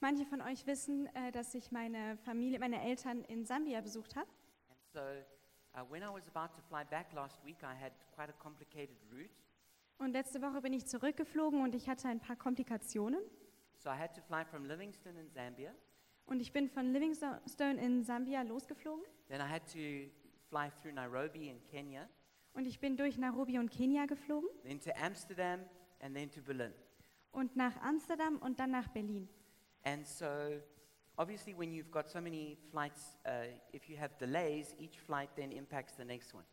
Manche von euch wissen, äh, dass ich meine Familie, meine Eltern in Sambia besucht habe. Uh. Und letzte Woche bin ich zurückgeflogen und ich hatte ein paar Komplikationen. So I had to fly from Livingston in Zambia. Und ich bin von Livingstone in Sambia losgeflogen. Then I had to fly through Nairobi in Kenya, Und ich bin durch Nairobi und Kenia geflogen. then to Amsterdam, and then to Berlin. Und nach Amsterdam und dann nach Berlin. And so, obviously, when you've got so many flights, uh, if you have delays, each flight then impacts the next one.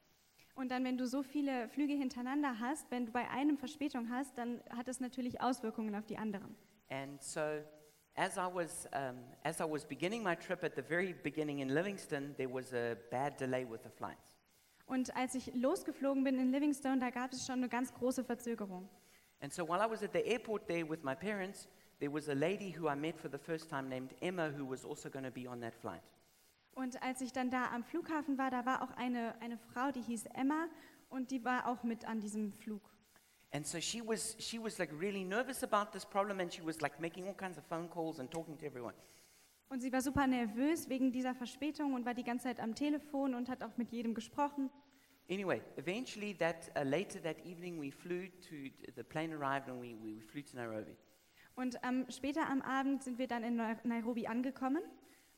Und dann, wenn du so viele Flüge hintereinander hast, wenn du bei einem Verspätung hast, dann hat es natürlich Auswirkungen auf die anderen. And so, as I was um, as I was beginning my trip at the very beginning in Livingston, there was a bad delay with the flights. Und als ich losgeflogen bin in Livingstone, da gab es schon eine ganz große Verzögerung. And so, while I was at the airport there with my parents, there was a lady who I met for the first time named Emma, who was also going to be on that flight. Und als ich dann da am Flughafen war, da war auch eine, eine Frau, die hieß Emma und die war auch mit an diesem Flug. And so she was she was like really nervous about this problem, and she was like making all kinds of phone calls and talking to everyone. Und sie war super nervös wegen dieser Verspätung und war die ganze Zeit am Telefon und hat auch mit jedem gesprochen. Anyway, eventually, that uh, later that evening, we flew to the plane arrived, and we, we, flew to Nairobi. Und ähm, später am Abend sind wir dann in Nairobi angekommen.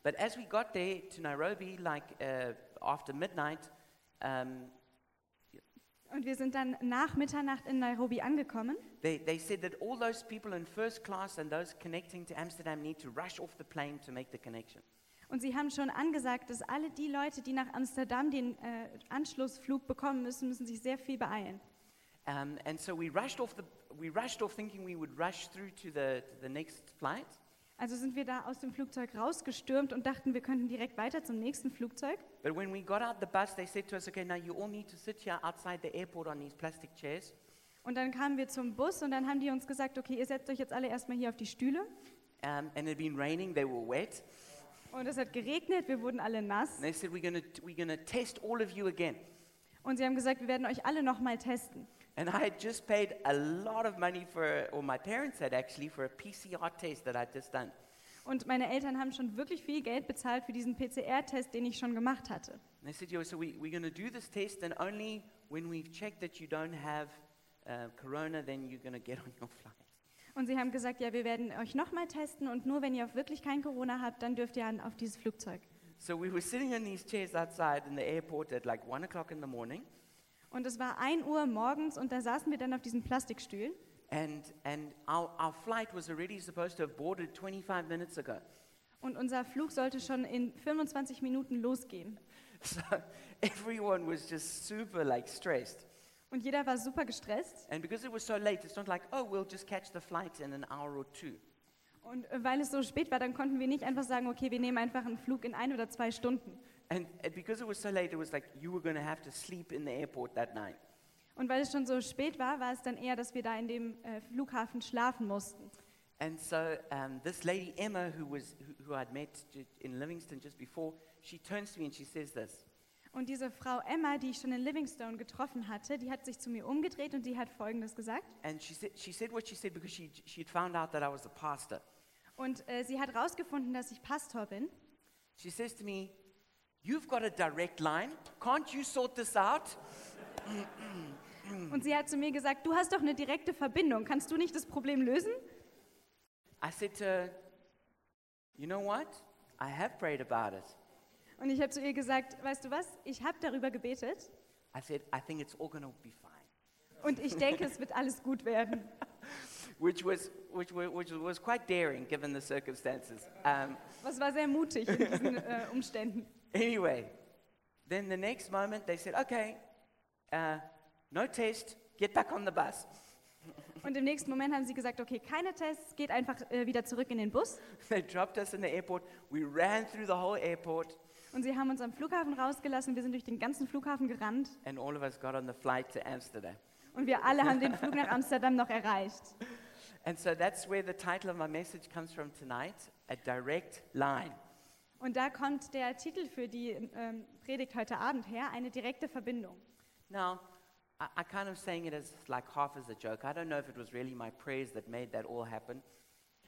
But as we got there to Nairobi, like uh, after midnight, um, Und wir sind dann nach Mitternacht in Nairobi angekommen. they, they said that all those people in first class and those connecting to Amsterdam need to rush off the plane to make the connection. Und sie haben schon angesagt, dass alle die Leute, die nach Amsterdam den äh, Anschlussflug bekommen müssen, müssen sich sehr viel beeilen. Um, and so we rushed off the we rushed off thinking we would rush through to the to the next flight. Also sind wir da aus dem Flugzeug rausgestürmt und dachten, wir könnten direkt weiter zum nächsten Flugzeug. But when we got out the bus, they said to us, "Okay, now you all need to sit here outside the airport on these plastic chairs." Und dann kamen wir zum Bus und dann haben die uns gesagt, okay, ihr setzt euch jetzt alle erstmal hier auf die Stühle. Um, and it had been raining; they were wet. Und es hat geregnet, wir wurden alle nass. And they said, "We're going we're to test all of you again." Und sie haben gesagt, wir werden euch alle nochmal testen. And I had just paid a lot of money for, or my parents had actually, for a PCR test that I'd just done. Und meine Eltern haben schon wirklich viel Geld bezahlt für diesen PCR-Test, den ich schon gemacht hatte. And they said, "Yo, so we, we're going to do this test, and only when we've checked that you don't have uh, corona, then you're going to get on your flight." Und sie haben gesagt, ja, wir werden euch nochmal testen und nur wenn ihr wirklich kein Corona habt, dann dürft ihr an, auf dieses Flugzeug. So we were sitting in these chairs outside in the airport at like one o'clock in the morning, Und es war 1 Uhr morgens und da saßen wir dann auf diesen Plastikstühlen. and, and our, our flight was already supposed to have boarded 25 minutes ago. Und unser Flug sollte schon in 25 Minuten losgehen. So everyone was just super like stressed. Und jeder war super gestresst. And because it was so late, it's not like, oh, we'll just catch the flight in an hour or two. Und äh, weil es so spät war, dann konnten wir nicht einfach sagen, okay, wir nehmen einfach einen Flug in ein oder zwei Stunden. And because it was so late, it was like you were going to have to sleep in the airport that night. Und weil es schon so spät war, war es dann eher, dass wir da in dem äh, Flughafen schlafen mussten. And so um, this lady Emma, who was who, who I'd met in Livingston just before, she turns to me and she says this. Und diese Frau Emma, die ich schon in Livingstone getroffen hatte, die hat sich zu mir umgedreht und die hat Folgendes gesagt. And she said she said what she said because she she had found out that I was a pastor. Und äh, sie hat herausgefunden, dass ich Pastor bin. She says to me, "You've got a direct line. Can't you sort this out?" Und sie hat zu mir gesagt, du hast doch eine direkte Verbindung. Kannst du nicht das Problem lösen? I said to her, "You know what? I have prayed about it." Und ich habe zu ihr gesagt, weißt du was, ich habe darüber gebetet I said, "I think it's all to be fine." und ich denke, es wird alles gut werden. Which was which which was quite daring given the circumstances. Um, Was war sehr mutig in diesen äh, Umständen. Anyway, then the next moment they said, okay, uh, no test, get back on the bus. Und im nächsten Moment haben sie gesagt, okay, keine Tests, geht einfach äh, wieder zurück in den Bus. They dropped us in the airport. We ran through the whole airport, Und sie haben uns am Flughafen rausgelassen. Wir sind durch den ganzen Flughafen gerannt. and all of us got on the flight to Amsterdam. Und wir alle haben den Flug nach Amsterdam noch erreicht. And so that's where the title of my message comes from tonight a direct line. Und da kommt der Titel für die ähm, Predigt heute Abend her, eine direkte Verbindung. Now, I, I kind of saying it as like half as a joke. I don't know if it was really my prayers that made that all happen.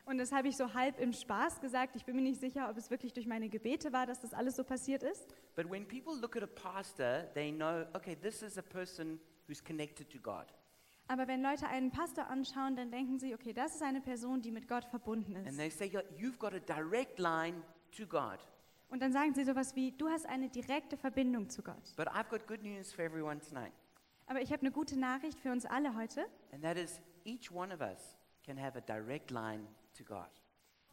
Und das habe ich so halb im Spaß gesagt. Ich bin mir nicht sicher, ob es wirklich durch meine Gebete war, dass das alles so passiert ist. But when people look at a pastor, they know, okay, this is a person who's connected to God. Aber wenn Leute einen Pastor anschauen, dann denken sie, okay, das ist eine Person, die mit Gott verbunden And ist. they say, "Yeah, you've got a direct line to God. Und dann sagen sie sowas wie, du hast eine direkte Verbindung zu Gott. But I've got good news for everyone tonight. Aber ich habe eine gute Nachricht für uns alle heute. And that is, each one of us can have a direct line to God.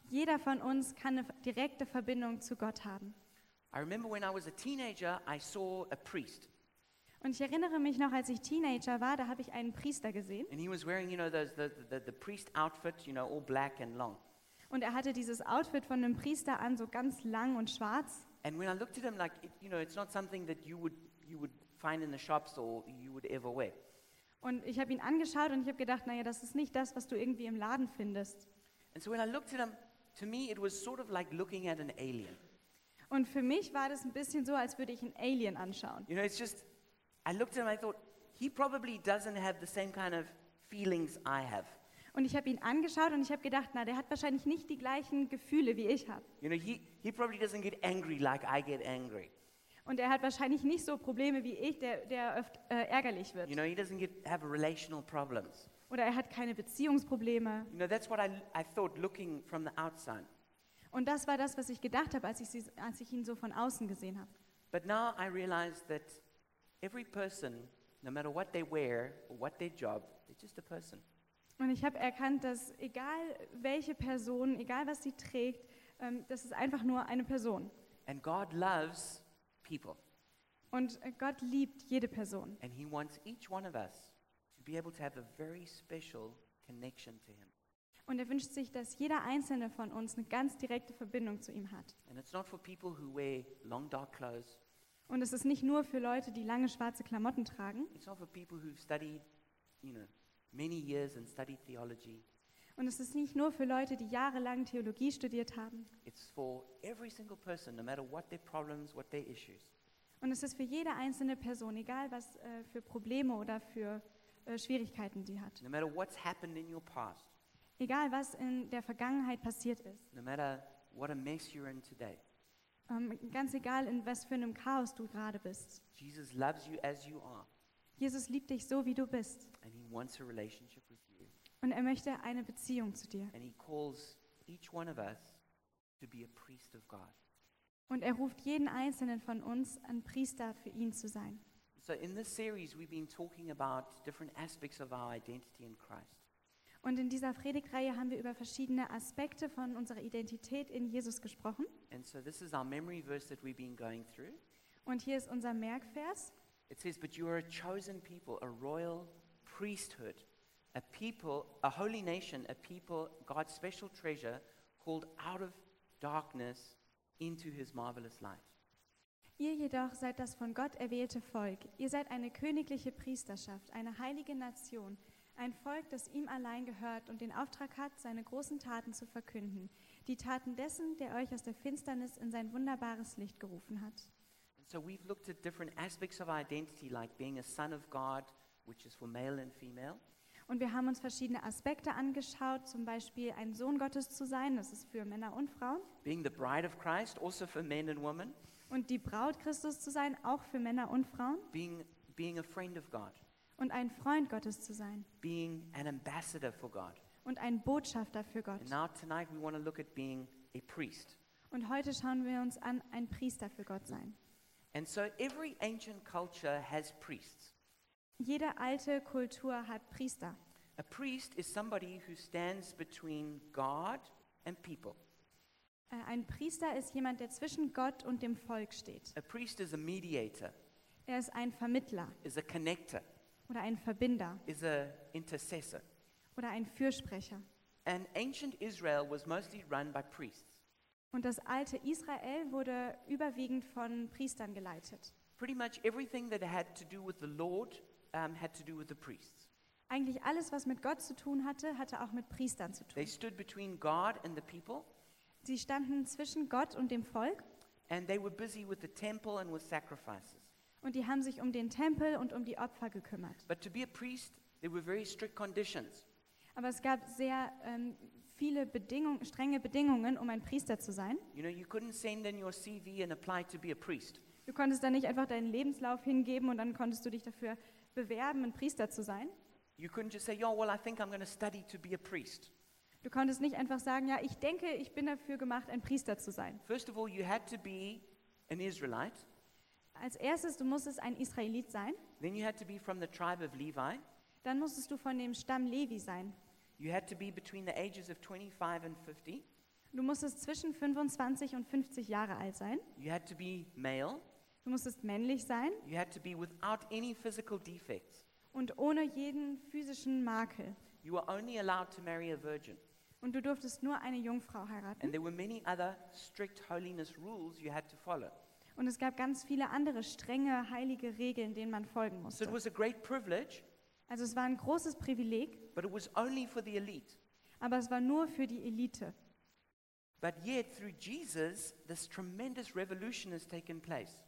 Jeder von uns kann eine direkte Verbindung zu Gott haben. I remember when I was a teenager, I saw a priest. Und ich erinnere mich noch, als ich Teenager war, da habe ich einen Priester gesehen. And he was wearing, you know, those, the, the, the priest outfit, you know, all black and long. Und er hatte dieses Outfit von einem Priester an, so ganz lang und schwarz. And when I looked at him, like, it, you know, it's not something that you would, you would find in the shops or you would ever wear. Und ich habe ihn angeschaut und ich habe gedacht, naja, das ist nicht das, was du irgendwie im Laden findest. And so when I looked at him, to me, it was sort of like looking at an alien. Und für mich war das ein bisschen so, als würde ich einen Alien anschauen. You know, it's just, I looked at him, I thought, he probably doesn't have the same kind of feelings I have. Und ich habe ihn angeschaut und ich habe gedacht, na, der hat wahrscheinlich nicht die gleichen Gefühle, wie ich habe. You know, he, he probably doesn't get angry like I get angry. Und er hat wahrscheinlich nicht so Probleme wie ich, der, der oft äh, ärgerlich wird. You know, he doesn't get, have relational problems. Oder er hat keine Beziehungsprobleme. You know, that's what I, I thought looking from the outside. Und das war das, was ich gedacht habe, als ich, sie, als ich ihn so von außen gesehen habe. But now I realize that every person, no matter what they wear or what their job, they're just a person. Und ich habe erkannt, dass egal welche Person, egal was sie trägt, ähm, das ist einfach nur eine Person. And God loves people. Und Gott liebt jede Person. And He wants each one of us be able to have a very special connection to Him. Und er wünscht sich, dass jeder einzelne von uns eine ganz direkte Verbindung zu ihm hat. And it's not for people who wear long dark clothes. Und es ist nicht nur für Leute, die lange schwarze Klamotten tragen. It's not for people who've studied, you know, many years and studied theology. Und es ist nicht nur für Leute, die jahrelang Theologie studiert haben. It's for every single person, no matter what their problems, what their issues. Und es ist für jede einzelne Person, egal was äh, für Probleme oder für äh, Schwierigkeiten sie hat. No matter what's happened in your past, Egal was in der Vergangenheit passiert ist. no matter what a mess you're in today. Ähm, ganz egal, in was für einem Chaos du gerade bist. Jesus loves you as you are, Jesus liebt dich so, wie du bist. and He wants a relationship with you. Und er möchte eine Beziehung zu dir. And He calls each one of us to be a priest of God. Und er ruft jeden einzelnen von uns, ein Priester für ihn zu sein. So, in this series, we've been talking about different aspects of our identity in Christ. Und in dieser Predigtreihe haben wir über verschiedene Aspekte von unserer Identität in Jesus gesprochen. And so, this is our memory verse that we've been going through. Und hier ist unser Merkvers. It says, But you are a chosen people, a royal priesthood, a people, a holy nation, a people, God's special treasure, called out of darkness into his marvelous light. Ihr jedoch seid das von Gott erwählte Volk. Ihr seid eine königliche Priesterschaft, eine heilige Nation, ein Volk, das ihm allein gehört und den Auftrag hat, seine großen Taten zu verkünden. Die Taten dessen, der euch aus der Finsternis in sein wunderbares Licht gerufen hat. So we've looked at different aspects of identity, like being a son of God, which is for male and female, Und wir haben uns verschiedene Aspekte angeschaut, zum Beispiel ein Sohn Gottes zu sein, das ist für Männer und Frauen. being the bride of Christ, also for men and women, Und die Braut Christus zu sein, auch für Männer und Frauen. being, being a friend of God, Und ein Freund Gottes zu sein. being an ambassador for God. Und ein Botschafter für Gott. And now tonight we want to look at being a priest. Und heute schauen wir uns an, ein Priester für Gott sein. And so every ancient culture has priests. Jede alte Kultur hat Priester. A priest is somebody who stands between God and people. Äh, Ein Priester ist jemand, der zwischen Gott und dem Volk steht. A priest is a mediator, Er ist ein Vermittler is a connector, oder ein Verbinder is a intercessor. oder ein Fürsprecher. And ancient Israel was mostly run by priests. Und das alte Israel wurde überwiegend von Priestern geleitet. Pretty much everything that had to do with the Lord um, had to do with the priests. Eigentlich alles, was mit Gott zu tun hatte, hatte auch mit Priestern zu They tun. stood between God and the people, Sie standen zwischen Gott und dem Volk and they were busy with the temple and with sacrifices. Und die haben sich um den Tempel und um die Opfer gekümmert. But to be a priest, there were very strict conditions. Aber es gab sehr ähm, viele Bedingungen, strenge Bedingungen, um ein Priester zu sein. You know, you couldn't send in your CV and apply to be a priest. Du konntest da nicht einfach deinen Lebenslauf hingeben und dann konntest du dich dafür bewerben, ein Priester zu sein. You couldn't just say, "Yeah, well, I think I'm going to study to be a priest." Du konntest nicht einfach sagen, ja, ich denke, ich bin dafür gemacht, ein Priester zu sein. First of all, you had to be an Israelite. Als erstes, du musstest ein Israelit sein. Then you had to be from the tribe of Levi. Dann musstest du von dem Stamm Levi sein. You had to be between the ages of 25 and 50. Du musstest zwischen 25 und 50 Jahre alt sein. You had to be male. Du musstest männlich sein You had to be without any physical defects. und ohne jeden physischen Makel. You were only allowed to marry a virgin. Und du durftest nur eine Jungfrau heiraten. And there were many other strict holiness rules you had to follow. Und es gab ganz viele andere strenge, heilige Regeln, denen man folgen So musste. it was a great privilege, Also es war ein großes Privileg, but it was only for the elite. aber es war nur für die Elite. But yet, through Jesus, this tremendous revolution has taken place.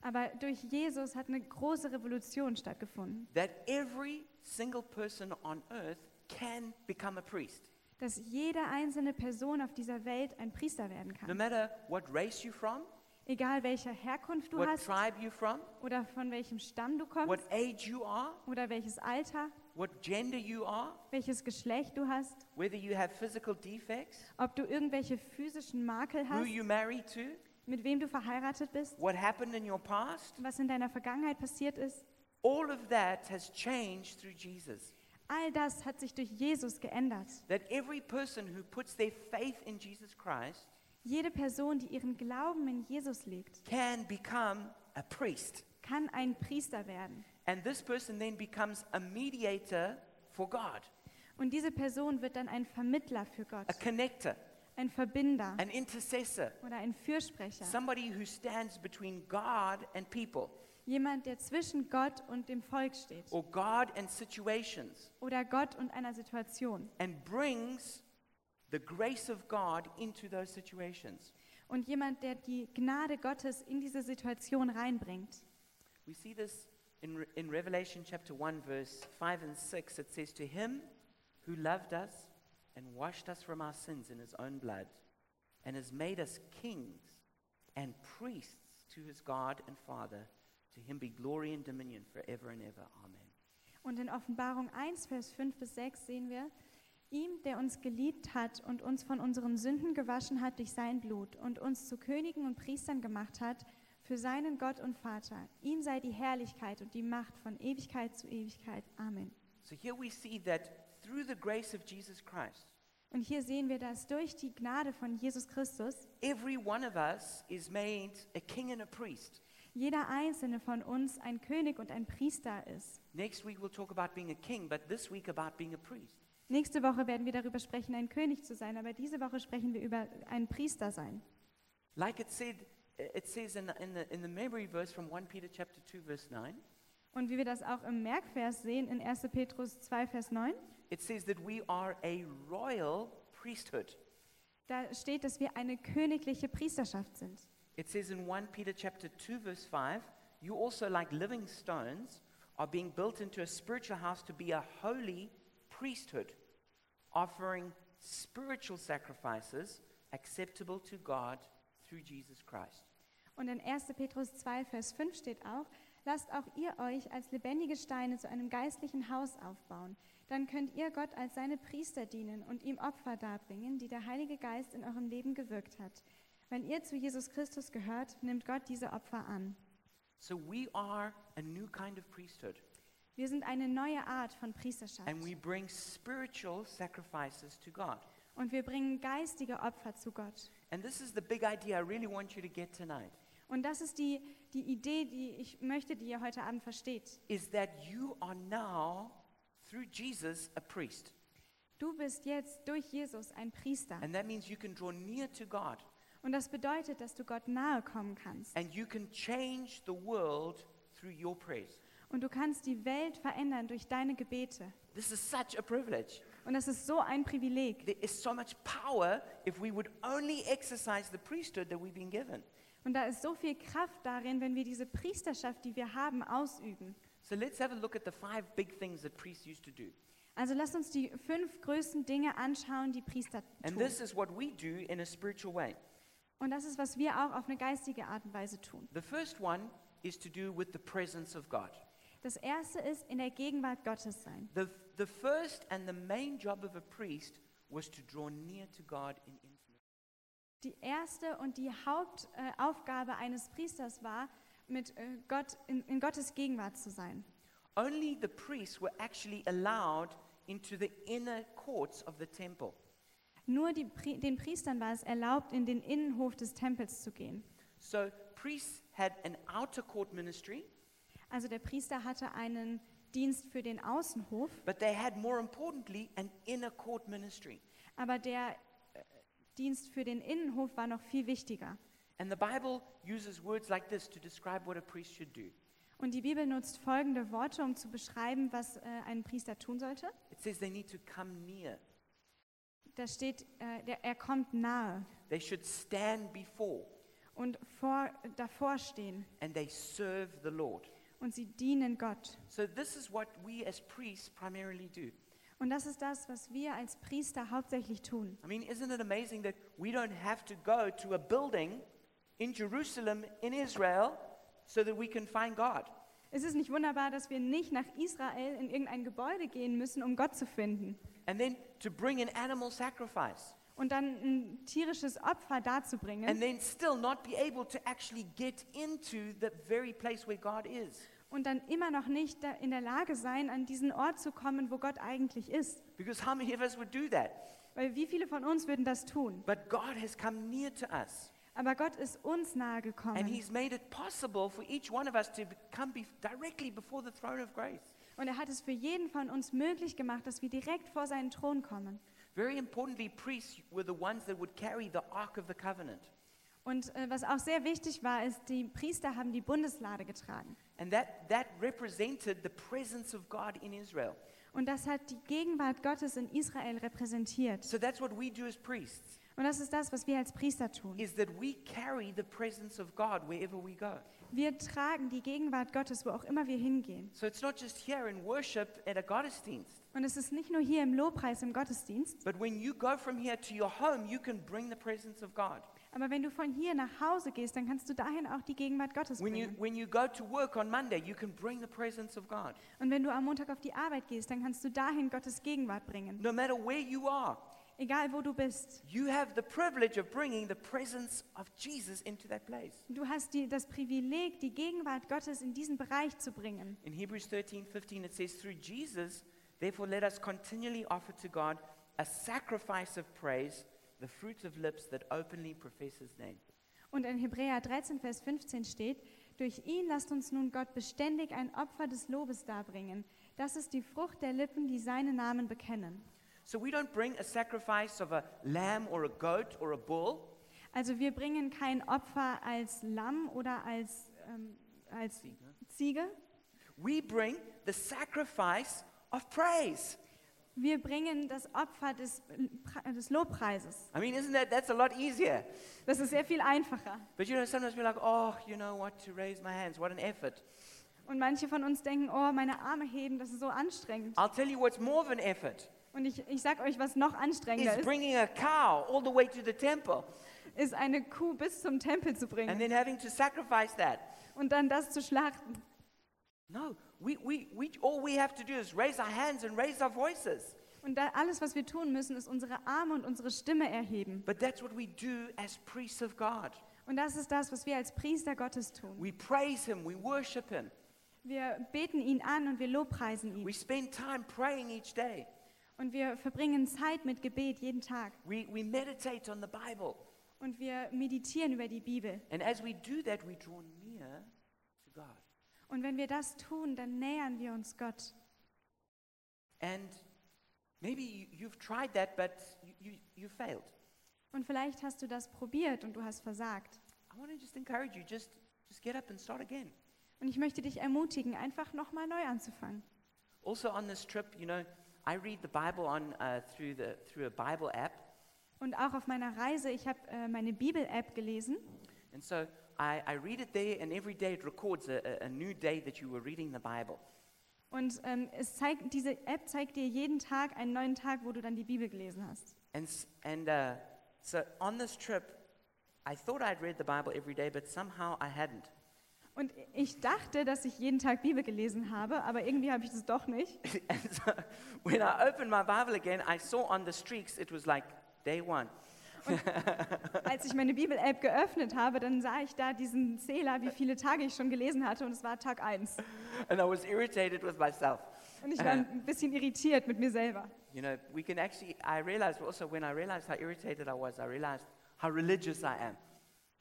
Aber durch Jesus hat eine große Revolution stattgefunden, That every single person on earth can become a priest. Dass jede einzelne Person auf dieser Welt ein Priester werden No kann. matter what race you're from, Egal welcher Herkunft du what hast tribe you're from, oder von welchem Stamm du what kommst age you are, oder welches Alter, what gender you are, welches Geschlecht du hast, whether you have physical defects, ob du irgendwelche physischen Makel who hast, you married to, mit wem du verheiratet bist, what happened in your past, was in deiner Vergangenheit passiert ist. all of that has changed through Jesus. All das hat sich durch Jesus geändert. That every person who puts their faith in Jesus Christ Jede Person, die ihren Glauben in Jesus legt, can become a priest. kann ein Priester werden. And this person then becomes a mediator for God, Und diese Person wird dann ein Vermittler für Gott, a connector, ein Verbinder an intercessor, oder ein Fürsprecher. somebody who stands between God and people, Jemand, der zwischen Gott und dem Volk steht or God and situations, oder Gott und einer Situation. and brings the grace of God into those situations. Und jemand, der die Gnade Gottes in diese Situation reinbringt. We see this in, in Revelation chapter 1, verse 5 and 6. It says, To him who loved us and washed us from our sins in his own blood, and has made us kings and priests to his God and Father, to him be glory and dominion forever and ever. Amen. Und in Offenbarung 1, Vers 5 bis 6 sehen wir, ihm, der uns geliebt hat und uns von unseren Sünden gewaschen hat durch sein Blut und uns zu Königen und Priestern gemacht hat, für seinen Gott und Vater. Ihm sei die Herrlichkeit und die Macht von Ewigkeit zu Ewigkeit. Amen. So here we see that through the grace of Jesus Christ, Und hier sehen wir, dass durch die Gnade von Jesus Christus every one of us is made a king and a priest. Jeder einzelne von uns ein König und ein Priester ist. Next week we'll talk about being a king, but this week about being a priest. Nächste Woche werden wir darüber sprechen, ein König zu sein, aber diese Woche sprechen wir über ein Priester sein. Like it said, it says in the, in the, in the memory verse from 1 Peter chapter 2 verse 9, Und wie wir das auch im Merkvers sehen in 1. Petrus 2, Vers 9, it says that we are a royal priesthood. da steht, dass wir eine königliche Priesterschaft sind. It says in 1 Peter chapter 2 verse 5, you also like living stones are being built into a spiritual house to be a holy priesthood, offering spiritual sacrifices acceptable to God through Jesus Christ. Und in 1. Petrus 2, Vers 5 steht auch, lasst auch ihr euch als lebendige Steine zu einem geistlichen Haus aufbauen. Dann könnt ihr Gott als seine Priester dienen und ihm Opfer darbringen, die der Heilige Geist in eurem Leben gewirkt hat. Wenn ihr zu Jesus Christus gehört, nimmt Gott diese Opfer an. So we are a new kind of priesthood, Wir sind eine neue Art von Priesterschaft. and we bring spiritual sacrifices to God. Und wir bringen geistige Opfer zu Gott. And this is the big idea I really want you to get tonight Und das ist die, die Idee, die ich möchte, die ihr heute Abend versteht. is that you are now through Jesus a priest. Du bist jetzt durch Jesus ein Priester. And that means you can draw near to God Und das bedeutet, dass du Gott nahe kommen kannst. and you can change the world through your prayers. Und du kannst die Welt verändern durch deine Gebete. This is such a privilege. Und das ist so ein Privileg. There is so much power if we would only exercise the priesthood that we've been given. Und da ist so viel Kraft darin, wenn wir diese Priesterschaft, die wir haben, ausüben. So let's have a look at the five big things that priests used to do. Also lasst uns die fünf größten Dinge anschauen, die Priester And tun. this is what we do in a spiritual way. Und das ist, was wir auch auf eine geistige Art und Weise tun. The first one is to do with the presence of God. Das erste ist in der Gegenwart Gottes sein. The, the first and the main job of a priest was to draw near to God in intimacy. Die erste und die Hauptaufgabe eines Priesters war, mit äh, Gott in, in Gottes Gegenwart zu sein. Only the priests were actually allowed into the inner courts of the temple. Nur die, den Priestern war es erlaubt, in den Innenhof des Tempels zu gehen. So priests had an outer court ministry, Also der Priester hatte einen Dienst für den Außenhof, but they had more importantly an inner court ministry. aber der äh, Dienst für den Innenhof war noch viel wichtiger. And the Bible uses words like this to describe what a priest should do. Und die Bibel nutzt folgende Worte, um zu beschreiben, was äh, ein Priester tun sollte. It says they need to come near. Da steht, äh, der, er kommt nahe They should stand before und vor, davor stehen and they serve the Lord. und sie dienen Gott. So this is what we as priests primarily do. Und das ist das, was wir als Priester hauptsächlich tun. I mean, isn't it amazing that we don't have to go to a building in Jerusalem in Israel so that we can find God? Es ist nicht wunderbar, dass wir nicht nach Israel in irgendein Gebäude gehen müssen, um Gott zu finden And then to bring an animal sacrifice und dann ein tierisches Opfer darzubringen and then still not be able to actually get into the very place where God is. und dann immer noch nicht in der Lage sein, an diesen Ort zu kommen, wo Gott eigentlich ist. Because how many of us would do that? Weil wie viele von uns würden das tun? But God has come near to us. Aber Gott ist uns nahe And gekommen. He's made it possible for each one of us to come be- directly before the throne of grace. Und er hat es für jeden von uns möglich gemacht, dass wir direkt vor seinen Thron kommen. Very importantly, priests were the ones that would carry the Ark of the Covenant. Und äh, was auch sehr wichtig war, ist, die Priester haben die Bundeslade getragen. And that, that represented the presence of God in Israel. Und das hat die Gegenwart Gottes in Israel repräsentiert. So that's what we do as priests, Und das ist das, was wir als Priester tun. is that we carry the presence of God wherever we go. Wir tragen die Gegenwart Gottes, wo auch immer wir hingehen. So it's not just here in worship at a Gottesdienst, Und es ist nicht nur hier im Lobpreis, im Gottesdienst, but when you go from here to your home, you can bring the presence of God. aber wenn du von hier nach Hause gehst, dann kannst du dahin auch die Gegenwart Gottes When you, bringen. when you go to work on Monday, you can bring the presence of God. Und wenn du am Montag auf die Arbeit gehst, dann kannst du dahin Gottes Gegenwart bringen. No matter where you are, Egal wo du bist. you have the privilege of bringing the presence of Jesus into that place. Du hast die, das Privileg, die Gegenwart Gottes in diesen Bereich zu bringen. In Hebrews 13 15, it says, Through Jesus, therefore, let us continually offer to God a sacrifice of praise, the fruit of lips that openly profess his name. Und in Hebräer 13, Vers 15 steht, durch ihn lasst uns nun Gott beständig ein Opfer des Lobes darbringen. Das ist die Frucht der Lippen, die seinen Namen bekennen. So we don't bring a sacrifice of a lamb or a goat or a bull. Also wir bringen kein Opfer als Lamm oder als, ähm, als Ziege. We bring the sacrifice of praise. Wir bringen das Opfer des, des Lobpreises. I mean, isn't that, that's a lot easier. Das ist sehr viel einfacher. But you know, sometimes we're like, oh, you know what, to raise my hands, what an effort. Und manche von uns denken, oh, meine Arme heben, das ist so anstrengend. I'll tell you what's more of an effort Und ich, ich sage euch, was noch anstrengender is ist, bringing a cow all the way to the temple ist eine Kuh bis zum Tempel zu and bringen then having to sacrifice that. und dann das zu schlachten. No, we, we, we, all we have to do is raise our hands and raise our voices. Und da alles, was wir tun müssen, ist unsere Arme und unsere Stimme erheben. But that's what we do as priests of God. Und das ist das, was wir als Priester Gottes tun. We praise Him, we worship Him, Wir beten ihn an und wir lobpreisen ihn. we spend time praying each day, Und wir verbringen Zeit mit Gebet jeden Tag. we, we meditate on the Bible. Und wir meditieren über die Bibel. And as we do that, we draw near to God. Und wenn wir das tun, dann nähern wir uns Gott. And maybe you, you've tried that, but you, you, you failed. Und vielleicht hast du das probiert und du hast versagt. I want to just encourage you, just, just get up and start again. Und ich möchte dich ermutigen, einfach nochmal neu anzufangen. Also on this trip, you know, I read the Bible on, uh, through, the, through a Bible app. Und auch auf meiner Reise, ich habe äh, meine Bibel-App gelesen. And so I, I read it there, and every day it records a, a, new day that you were reading the Bible. Und ähm, es zeigt, diese App zeigt dir jeden Tag einen neuen Tag, wo du dann die Bibel gelesen hast. And, s- and uh, so on this trip, I thought I'd read the Bible every day, but somehow I hadn't. Und ich dachte, dass ich jeden Tag Bibel gelesen habe, aber irgendwie habe ich das doch nicht. and so when I opened my Bible again, I saw on the streaks it was like day one. Als ich meine Bibel-App geöffnet habe, dann sah ich da diesen Zähler, wie viele Tage ich schon gelesen hatte, und es war Tag 1. And I was irritated with myself. Und ich war ein bisschen irritiert mit mir selber. You know, we can actually, I realized also when I realized how irritated I was, I realized how religious I am.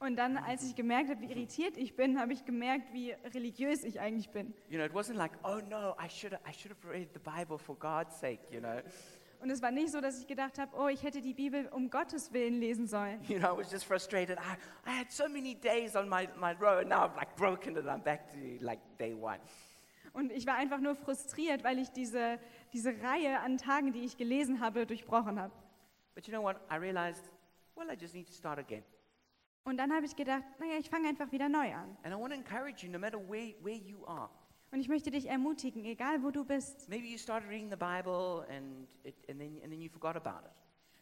Und dann, als ich gemerkt habe, wie irritiert ich bin, habe ich gemerkt, wie religiös ich eigentlich bin. You know, it wasn't like, oh no, I should have, I should have read the Bible for God's sake, you know. Und es war nicht so, dass ich gedacht habe, oh, ich hätte die Bibel um Gottes Willen lesen sollen. You know, I was just frustrated. I, I had so many days on my, my row, and now I'm like broken and I'm back to like day one. Und ich war einfach nur frustriert, weil ich diese, diese Reihe an Tagen, die ich gelesen habe, durchbrochen habe. But you know what? I realized, well, I just need to start again. Und dann habe ich gedacht, naja, ich fange einfach wieder neu an. And I want to encourage you, no matter where, where you are. Und ich möchte dich ermutigen, egal wo du bist. Maybe you started reading the Bible and, it, and, then, and then you forgot about it.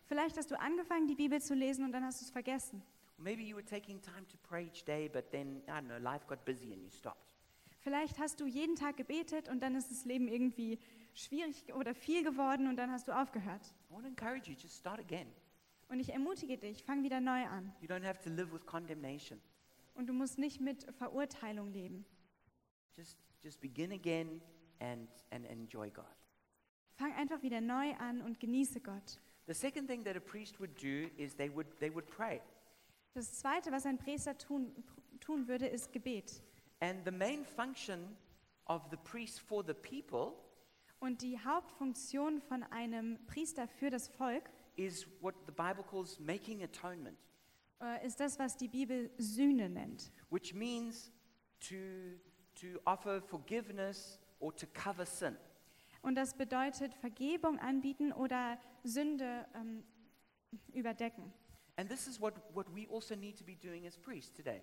Vielleicht hast du angefangen, die Bibel zu lesen und dann hast du es vergessen. Or maybe you were taking time to pray each day, but then, I don't know, life got busy and you stopped. Vielleicht hast du jeden Tag gebetet und dann ist das Leben irgendwie schwierig oder viel geworden und dann hast du aufgehört. I want to encourage you, just start again. Und ich ermutige dich, fang wieder neu an. You don't have to live with condemnation. Und du musst nicht mit Verurteilung leben. Just, just begin again and, and enjoy God. Fang einfach wieder neu an und genieße Gott. The second thing that a priest would do is they would, they would pray. Das Zweite, was ein Priester tun, tun würde, ist Gebet. And the main function of the priest for the people Und die Hauptfunktion von einem Priester für das Volk is what the Bible calls making atonement, äh, ist das, was die Bibel Sühne nennt. which means to, to offer forgiveness or to cover sin. Und das bedeutet Vergebung anbieten oder Sünde ähm, überdecken. And this is what, what we also need to be doing as priests today.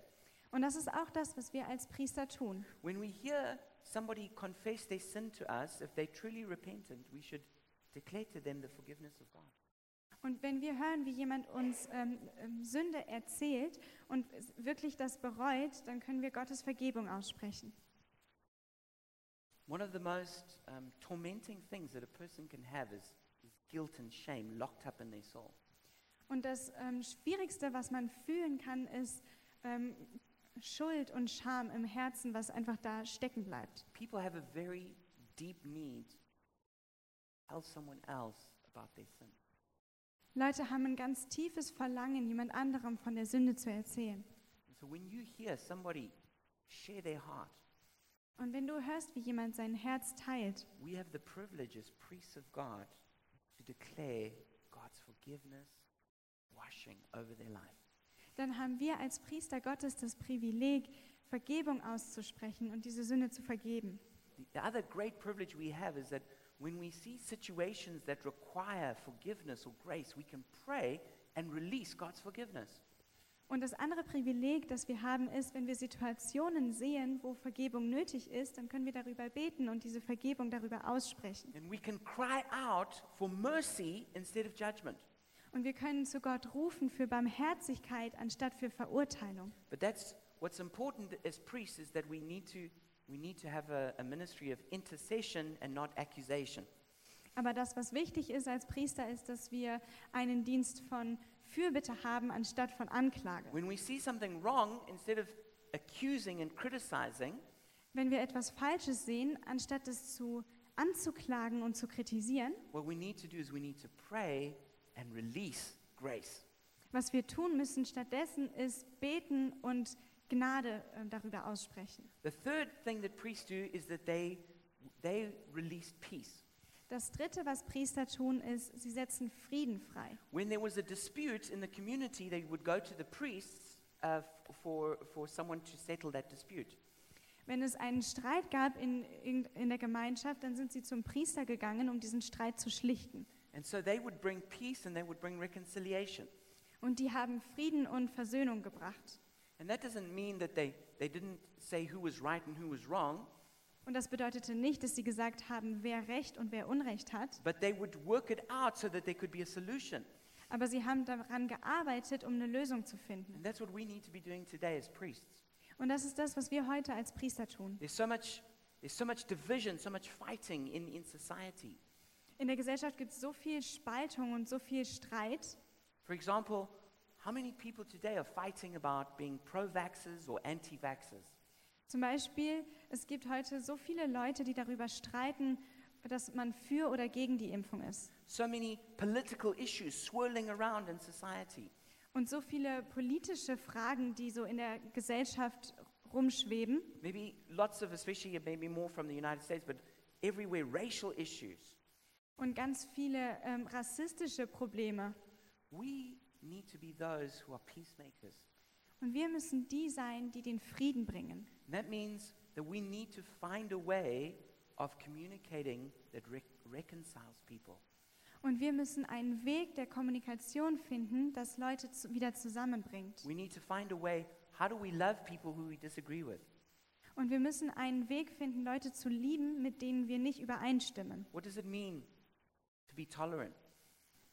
Und das ist auch das, was wir als Priester tun. When we hear somebody confess their sin to us, if they're truly repentant, we should declare to them the forgiveness of God. Und wenn wir hören, wie jemand uns ähm, ähm, Sünde erzählt und wirklich das bereut, dann können wir Gottes Vergebung aussprechen. One of the most um, tormenting things that a person can have is, is guilt and shame locked up in their soul. Und das ähm, Schwierigste, was man fühlen kann, ist ähm, Schuld und Scham im Herzen, was einfach da stecken bleibt. People have a very deep need to tell someone else about their sin. Leute haben ein ganz tiefes Verlangen, jemand anderem von der Sünde zu erzählen. So when you hear somebody share their heart, Und wenn du hörst, wie jemand sein Herz teilt, we have the privilege as priests of God to declare God's forgiveness, washing over their life. dann haben wir als Priester Gottes das Privileg, Vergebung auszusprechen und diese Sünde zu vergeben. The other great privilege we have is that when we see situations that require forgiveness or grace, we can pray and release God's forgiveness. Und das andere Privileg, das wir haben, ist, wenn wir Situationen sehen, wo Vergebung nötig ist, dann können wir darüber beten und diese Vergebung darüber aussprechen. And we can cry out for mercy instead of judgment. Und wir können zu Gott rufen für Barmherzigkeit anstatt für Verurteilung. But that's what's important as priests is that we need to, we need to have a, a ministry of intercession and not accusation. Aber das, was wichtig ist als Priester, ist, dass wir einen Dienst von Fürbitte haben anstatt von Anklage. When we see something wrong, instead of accusing and criticizing, Wenn wir etwas Falsches sehen, anstatt es zu anzuklagen und zu kritisieren, what we need to do is we need to pray and release grace. was wir tun müssen stattdessen, ist beten und Gnade äh, darüber aussprechen. The third thing that priests do is that they, they release peace. Das Dritte, was Priester tun, ist, sie setzen Frieden frei. When there was a dispute in the community, they would go to the priests uh, for, for someone to settle that dispute. Wenn es einen Streit gab in, in, in der Gemeinschaft, dann sind sie zum Priester gegangen, um diesen Streit zu schlichten. And so they would bring peace and they would bring reconciliation. Und die haben Frieden und Versöhnung gebracht. And that doesn't mean that they, they didn't say who was right and who was wrong, Und das bedeutete nicht, dass sie gesagt haben, wer Recht und wer Unrecht hat, but they would work it out so that there could be a solution. aber sie haben daran gearbeitet, um eine Lösung zu finden. And that's what we need to be doing today as priests. Und das ist das, was wir heute als Priester tun. There's so much, there's so much division, so much fighting in, in society. In der Gesellschaft gibt es so viel Spaltung und so viel Streit. For example, how many people today are fighting about being pro vaxxers or anti vaxxers? Zum Beispiel, es gibt heute so viele Leute, die darüber streiten, dass man für oder gegen die Impfung ist. So many political issues swirling around in society. Und so viele politische Fragen, die so in der Gesellschaft rumschweben. Maybe lots of, especially maybe more from the United States, but everywhere, racial issues. Und ganz viele ähm, rassistische Probleme. We need to be those who are peacemakers. Und wir müssen die sein, die den Frieden bringen. And that means that we need to find a way of communicating that rec- reconciles people. Und wir müssen einen Weg der Kommunikation finden, das Leute zu, wieder zusammenbringt. We need to find a way how do we love people who we disagree with? Und wir müssen einen Weg finden, Leute zu lieben, mit denen wir nicht übereinstimmen. What does it mean to be tolerant?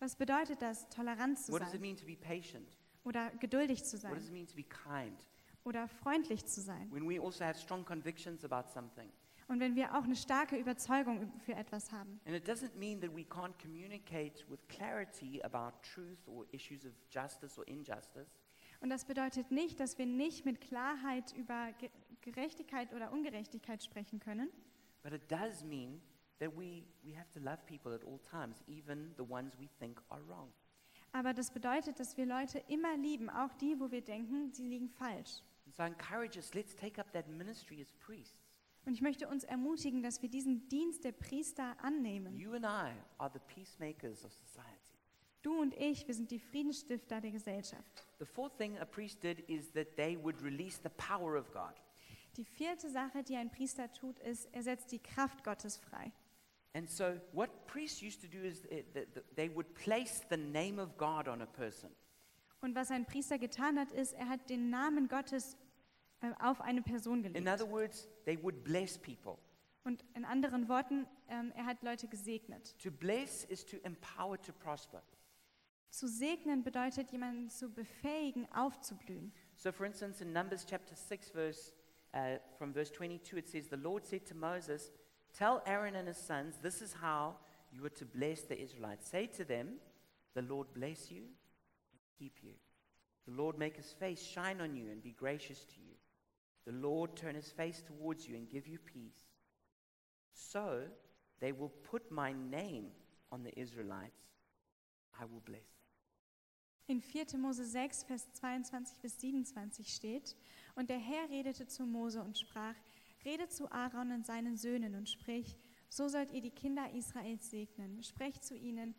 Was bedeutet das, tolerant zu What does it sein mean to be patient? oder geduldig zu What does it sein mean to be kind? oder freundlich zu sein? When we also have strong convictions about something. Und wenn wir auch eine starke Überzeugung für etwas haben. And it doesn't mean that we can't communicate with clarity about truth or issues of justice or injustice. Und das bedeutet nicht, dass wir nicht mit Klarheit über Ge Gerechtigkeit oder Ungerechtigkeit sprechen können. But it does mean that we, we have to love people at all times, even the ones we think are wrong. Aber das bedeutet, dass wir Leute immer lieben, auch die, wo wir denken, sie liegen falsch. And so I encourage us, let's take up that ministry as priests. Und ich möchte uns ermutigen, dass wir diesen Dienst der Priester annehmen. You and I are the peacemakers of society. Du und ich, wir sind die Friedensstifter der Gesellschaft. The fourth thing a priest did is that they would release the power of God. Die vierte Sache, die ein Priester tut, ist, er setzt die Kraft Gottes frei. And so, what priests used to do is th- they would place the name of God on a person. Und was ein Priester getan hat, ist, er hat den Namen Gottes äh, auf eine Person In gelegt. other words, they would bless people. Und in anderen Worten, ähm, er hat Leute gesegnet. To bless is to empower to prosper. Zu segnen bedeutet, jemanden zu befähigen, aufzublühen. So, for instance, in Numbers chapter 6, verse, uh, from verse 22, it says, The Lord said to Moses, Tell Aaron and his sons, this is how you are to bless the Israelites. Say to them, The Lord bless you and keep you. The Lord make his face shine on you and be gracious to you. The Lord turn his face towards you and give you peace. So they will put my name on the Israelites. I will bless them. In 4. Mose 6, Vers 22 bis 27 steht, und der Herr redete zu Mose und sprach, Rede zu Aaron und seinen Söhnen und sprich, so sollt ihr die Kinder Israels segnen. Sprecht zu ihnen,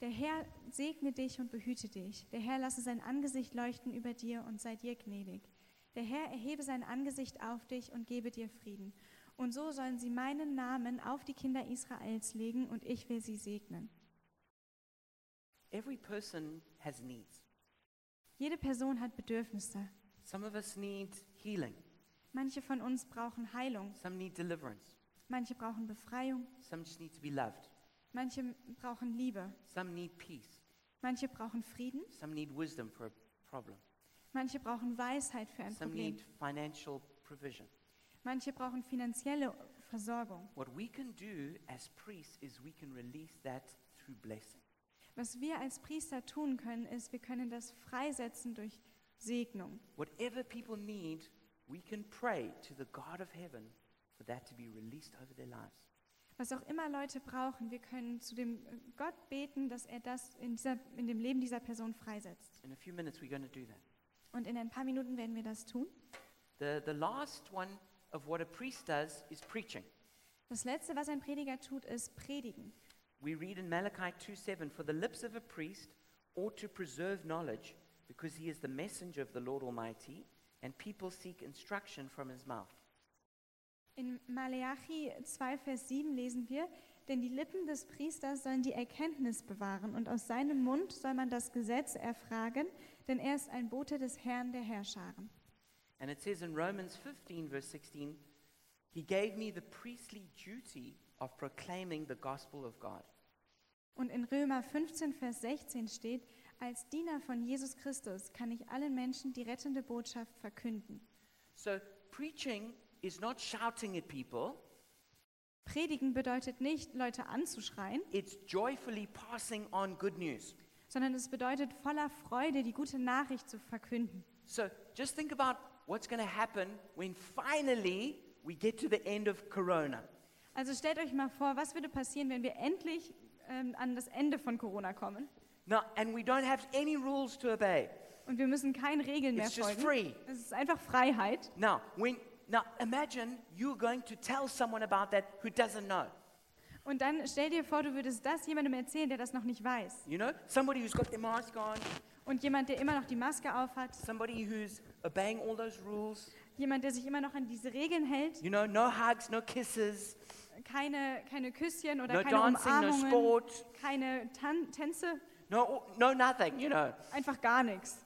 der Herr segne dich und behüte dich. Der Herr lasse sein Angesicht leuchten über dir und sei dir gnädig. Der Herr erhebe sein Angesicht auf dich und gebe dir Frieden. Und so sollen sie meinen Namen auf die Kinder Israels legen und ich will sie segnen. Every person has needs. Jede Person hat Bedürfnisse. Some of us need healing. Manche von uns brauchen Heilung, Some need deliverance. manche brauchen Befreiung, Some just need to be loved. manche brauchen Liebe, Some need peace. manche brauchen Frieden, Some need wisdom for a problem. manche brauchen Weisheit für ein Some Problem, need financial provision. manche brauchen finanzielle Versorgung. What we can do as priests is we can release that through blessing. Was wir als Priester tun können, ist, wir können das freisetzen durch Segnung. Whatever people need, we can pray to the God of heaven for that to be released over their lives. Was auch immer Leute brauchen, wir können zu dem Gott beten, dass er das in, dieser, in dem Leben dieser Person freisetzt. In a few minutes, we're going to do that. Und in ein paar Minuten werden wir das tun. The, the last one of what a priest does is preaching. Das Letzte, was ein Prediger tut, ist predigen. We read in Malachi 2:7, For the lips of a priest ought to preserve knowledge, because he is the messenger of the Lord Almighty, and people seek instruction from his mouth. In Maleachi 2, Vers 7 lesen wir, denn die Lippen des Priesters sollen die Erkenntnis bewahren und aus seinem Mund soll man das Gesetz erfragen, denn er ist ein Bote des Herrn der Herrscharen. And it says in Romans 15, verse 16, He gave me the priestly duty of proclaiming the gospel of God. Und in Römer 15, Vers 16 steht, als Diener von Jesus Christus kann ich allen Menschen die rettende Botschaft verkünden. So preaching is not shouting at people, Predigen bedeutet nicht, Leute anzuschreien, it's joyfully passing on good news. sondern es bedeutet voller Freude die gute Nachricht zu verkünden. So just think about what's going to happen when finally we get to the end of Corona. Also stellt euch mal vor, was würde passieren, wenn wir endlich ähm, an das Ende von Corona kommen Now, and we don't have any rules to obey. und wir müssen keinen Regeln mehr It's just folgen. free. Es ist einfach Freiheit. Now, when now imagine you're going to tell someone about that who doesn't know. Und dann stell dir vor, du würdest das jemandem erzählen, der das noch nicht weiß. You know, somebody who's got their mask on, Und jemand, der immer noch die Maske aufhat, somebody who's obeying all those rules. jemand, der sich immer noch an diese Regeln hält, You know, no hugs, no kisses, keine, keine Küsschen oder no keine dancing, no Umarmungen, sport, keine Tan Tänze, no no nothing, you know. einfach gar nichts.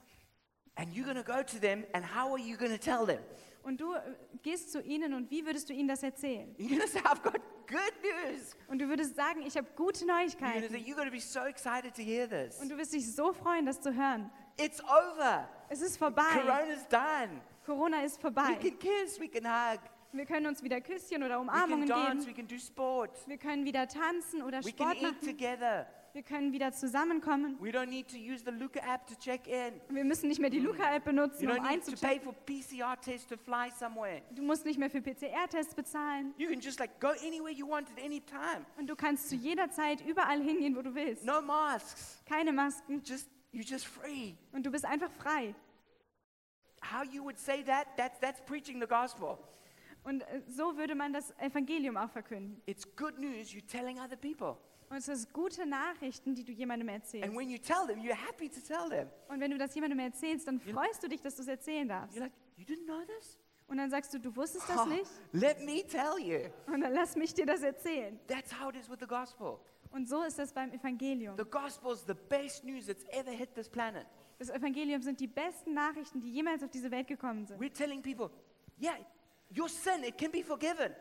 And you're going to go to them and how are you going to tell them? Und du äh, gehst zu ihnen und wie würdest du ihnen das erzählen? You're going to say I've got good news. Und du würdest sagen, ich habe gute You're say Neuigkeiten. you're going to be so excited to hear this. Und du wirst dich so freuen, das zu hören. It's over. Es ist vorbei. Corona's done. Corona ist We vorbei. can kiss, we can hug, Wir können uns wieder Küsschen oder we can Umarmungen dance, geben. we can do sport, Wir können wieder tanzen oder we can Sport eat machen. together. Wir können wieder zusammenkommen. We don't need to use the Luca app to check in. Wir müssen nicht mehr die Luca-App benutzen, You um don't need to pay einzuchecken. for PCR tests to fly somewhere. Du musst nicht mehr für PCR-Tests bezahlen. You can just like go anywhere you want at any time. Und du kannst zu jeder Zeit überall hingehen, wo du willst. No masks. Keine Masken. Just you're just free. Und du bist einfach frei. How you would say that? That's that's preaching the gospel. Und äh, so würde man das Evangelium auch verkünden. It's good news you're telling other people. Und es ist gute Nachrichten, die du jemandem And erzählst. when you tell them, you're happy to tell them. Und wenn du das jemandem erzählst, dann freust du dich, dass du es erzählen darfst. You're like, you didn't know this? Und dann sagst du, du wusstest das nicht? let me tell you. Und dann lass mich dir das erzählen. That's how it is with the gospel. Und so ist das beim Evangelium. The gospel is the best news that's ever hit this planet. Das Evangelium sind die besten Nachrichten, die jemals auf diese Welt gekommen sind. We're telling people, yeah, your sin, it can be forgiven.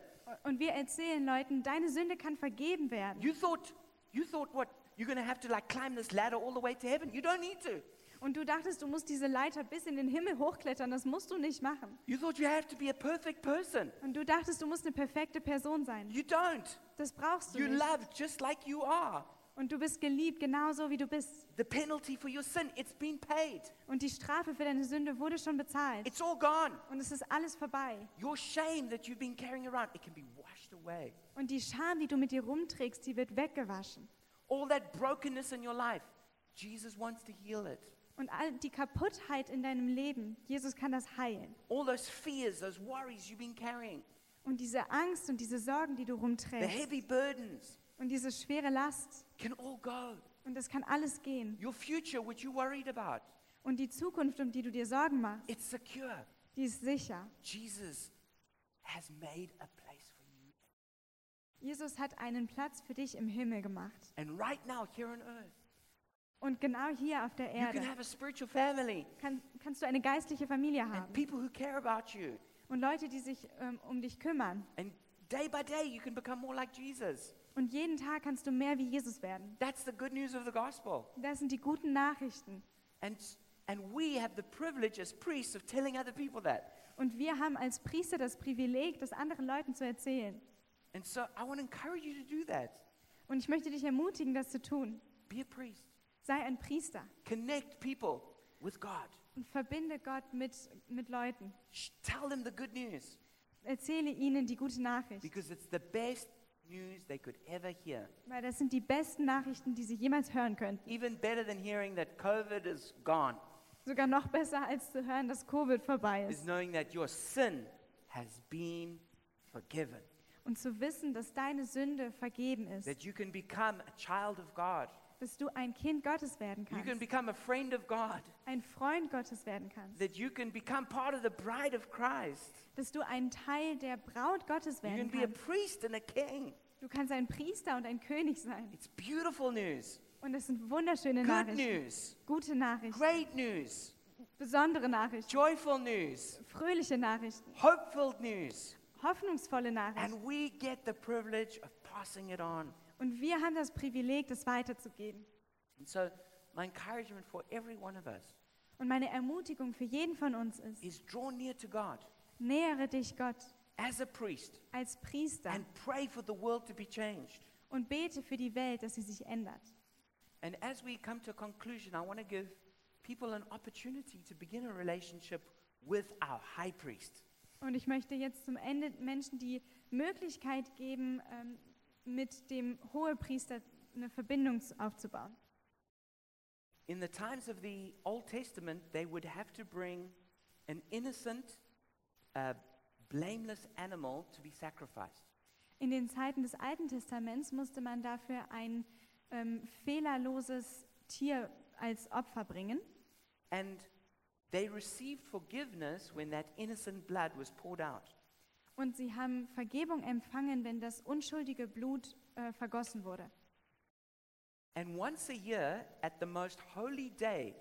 Und wir erzählen Leuten, deine Sünde kann vergeben werden. You thought, you thought what? You're going to have to like climb this ladder all the way to heaven? You don't need to. Und du dachtest, du musst diese Leiter bis in den Himmel hochklettern. Das musst du nicht machen. You thought you have to be a perfect person. Und du dachtest, du musst eine perfekte Person sein. You don't. Das brauchst du You're nicht. loved just like you are. Und du bist geliebt, genauso wie du bist. The penalty for your sin, it's been paid. Und die Strafe für deine Sünde wurde schon bezahlt. It's all gone. Und es ist alles vorbei. Your shame that you've been carrying around, it can be washed away. Und die Scham, die du mit dir rumträgst, die wird weggewaschen. All that brokenness in your life, Jesus wants to heal it. Und all die Kaputtheit in deinem Leben, Jesus kann das heilen. All those fears, those worries you've been carrying, Und diese Angst und diese Sorgen, die du the rumträgst heavy burdens und diese schwere Last, can all go. und das kann alles gehen. Your future, which you're worried about, Und die Zukunft, um die du dir Sorgen machst, it's secure. die ist sicher. Jesus has made a place for you. Jesus hat einen Platz für dich im Himmel gemacht. And right now, here on earth, Und genau hier auf der you can Erde have a spiritual family kann, kannst du eine geistliche Familie and haben. people who care about you. Und Leute, die sich ähm, um dich kümmern. And day by day, you can become more like Jesus. Und jeden Tag kannst du mehr wie Jesus werden. That's the good news of the gospel. Das sind die guten Nachrichten. And, and we have the privilege as priests of telling other people that. Und wir haben als Priester das Privileg, das anderen Leuten zu erzählen. And so I want to encourage you to do that. Und ich möchte dich ermutigen, das zu tun. Be a priest. Sei ein Priester Connect people with God. und verbinde Gott mit, mit Leuten. Tell them the good news Erzähle ihnen die gute Nachricht, because it's the best news they could ever hear. weil das sind die besten Nachrichten, die sie jemals hören könnten. Even better than hearing that COVID is gone Sogar noch besser als zu hören, dass Covid vorbei is ist. knowing that your sin has been forgiven, Und zu wissen, dass deine Sünde vergeben ist. that you can become a child of God, Dass du ein Kind Gottes werden you can kannst. become a friend of God, Ein Freund Gottes werden kannst. that you can become part of the bride of Christ. Dass du ein Teil der Braut Gottes You can werden be a kannst. priest and a king. Du kannst ein Priester und ein König sein. It's beautiful news, Und das sind wunderschöne good Nachrichten. news, Gute Nachrichten. great news. besondere Nachrichten, joyful news, fröhliche Nachrichten, hope-filled news. hoffnungsvolle Nachrichten. And we get the privilege of passing it on. Und wir haben das Privileg, das weiterzugeben. And so my encouragement for every one of us Und meine Ermutigung für jeden von uns ist, is draw near to God nähere dich Gott as a priest als Priester and pray for the world to be changed. und bete für die Welt, dass sie sich ändert. And as we come to a conclusion, I want to give people an opportunity to begin a relationship with our high priest. Und ich möchte jetzt zum Ende Menschen die Möglichkeit geben, ähm, mit dem Hohepriester eine Verbindung zu- aufzubauen. In the times of the Old Testament, they would have to bring an innocent, uh, blameless animal to be sacrificed. In den Zeiten des Alten Testaments musste man dafür ein ähm, fehlerloses Tier als Opfer bringen. And they received forgiveness when that innocent blood was poured out. Und sie haben Vergebung empfangen, wenn das unschuldige Blut äh, vergossen wurde. And once a year, at the most holy day,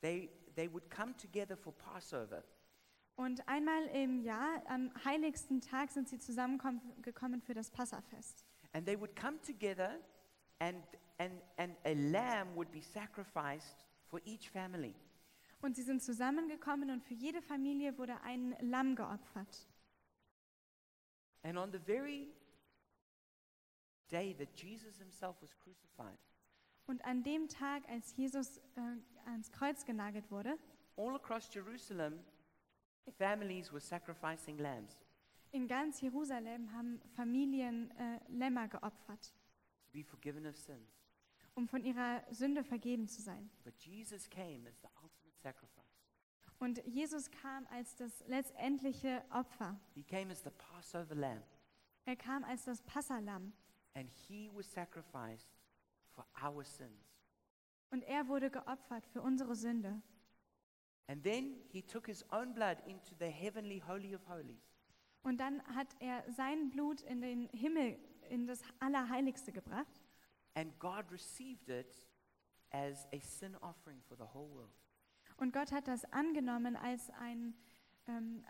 they, they would come together for Passover. Und einmal im Jahr, am heiligsten Tag, sind sie zusammengekommen für das Passafest. And they would come together, and, and, and a lamb would be sacrificed for each family. Und sie sind zusammengekommen und für jede Familie wurde ein Lamm geopfert. And on the very day that Jesus himself was crucified, Und an dem Tag, als Jesus äh, ans Kreuz genagelt wurde, all across Jerusalem, families were sacrificing lambs in ganz Jerusalem haben Familien äh, Lämmer geopfert, to be forgiven of sins. um von ihrer Sünde vergeben zu sein. But Jesus came as the ultimate sacrifice. Und Jesus kam als das letztendliche Opfer. He came as the Passover lamb, Er kam als das Passalam. and he was sacrificed for our sins. Und er wurde geopfert für unsere Sünde. And then he took his own blood into the heavenly Holy of Holies. Und dann hat er sein Blut in den Himmel, in das Allerheiligste gebracht. And God received it as a sin offering for the whole world. Und Gott hat das angenommen als, ein, ähm,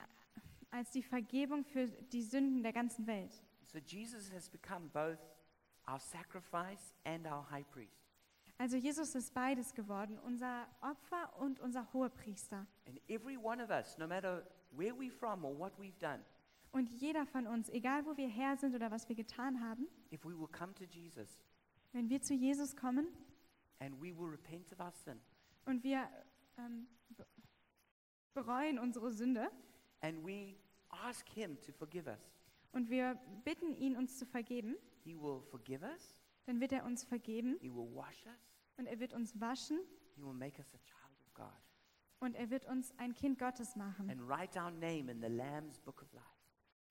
als die Vergebung für die Sünden der ganzen Welt. So Jesus has become both our sacrifice and our high priest. Also Jesus ist beides geworden, unser Opfer und unser Hohepriester. And every one of us, no matter where we're from or what we've done, Und jeder von uns, egal wo wir her sind oder was wir getan haben, if we will come to Jesus wenn wir zu Jesus kommen and we will repent of our sin und wir ähm, be- bereuen unsere Sünde and we ask him to forgive us, und wir bitten ihn, uns zu vergeben, he will forgive us, dann wird er uns vergeben he will wash us, und er wird uns waschen he will make us a child of God und er wird uns ein Kind Gottes machen. and write our name in the Lamb's book of life.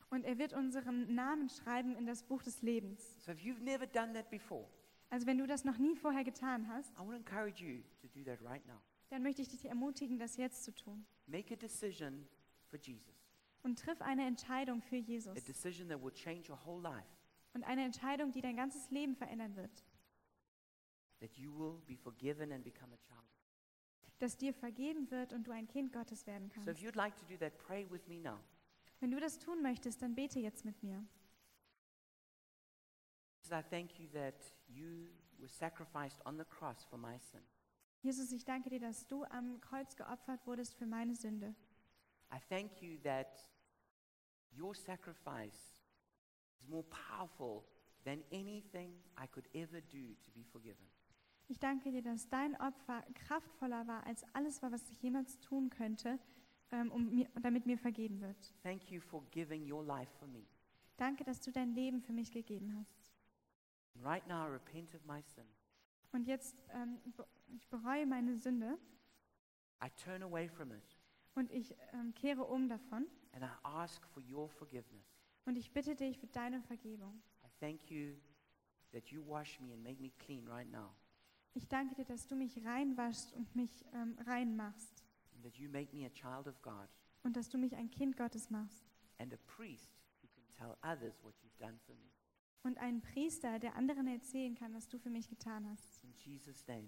Und er wird unseren Namen schreiben in das Buch des Lebens. So if you've never done that before, Also wenn du das noch nie vorher getan hast, I want to encourage you to do that right now. Dann möchte ich dich ermutigen, das jetzt zu tun. Make a decision for Jesus, Und triff eine Entscheidung für a Jesus. decision that will change your whole life, Und eine Entscheidung, die dein ganzes Leben verändern wird. that you will be forgiven and become a child. Dass dir vergeben wird und du ein Kind Gottes werden So if kannst. you'd like to do that, pray with me now. Wenn du das tun möchtest, dann bete jetzt mit mir. I thank you that you were sacrificed on the cross for my sin. Jesus, ich danke dir, dass du am Kreuz geopfert wurdest für meine Sünde. I thank you that your sacrifice is more powerful than anything I could ever do to be forgiven. Ich danke dir, dass dein Opfer kraftvoller war als alles, was ich jemals tun könnte, ähm, um mir, damit mir vergeben wird. Thank you for giving your life for me. Danke, dass du dein Leben für mich gegeben hast. Right now, I repent of my sin. Und jetzt, ähm, ich bereue meine Sünde I turn away from it und ich ähm, kehre um davon and I ask for your forgiveness. und ich bitte dich für deine Vergebung. I thank you that you wash me and make me clean right now, Ich danke dir, dass du mich reinwaschst und mich ähm, rein machst and that you make me a child of God und dass du mich ein Kind Gottes machst and a priest who can tell others what you've done for me. und ein Priester, der anderen erzählen kann, was du für mich getan hast. In Jesus' name,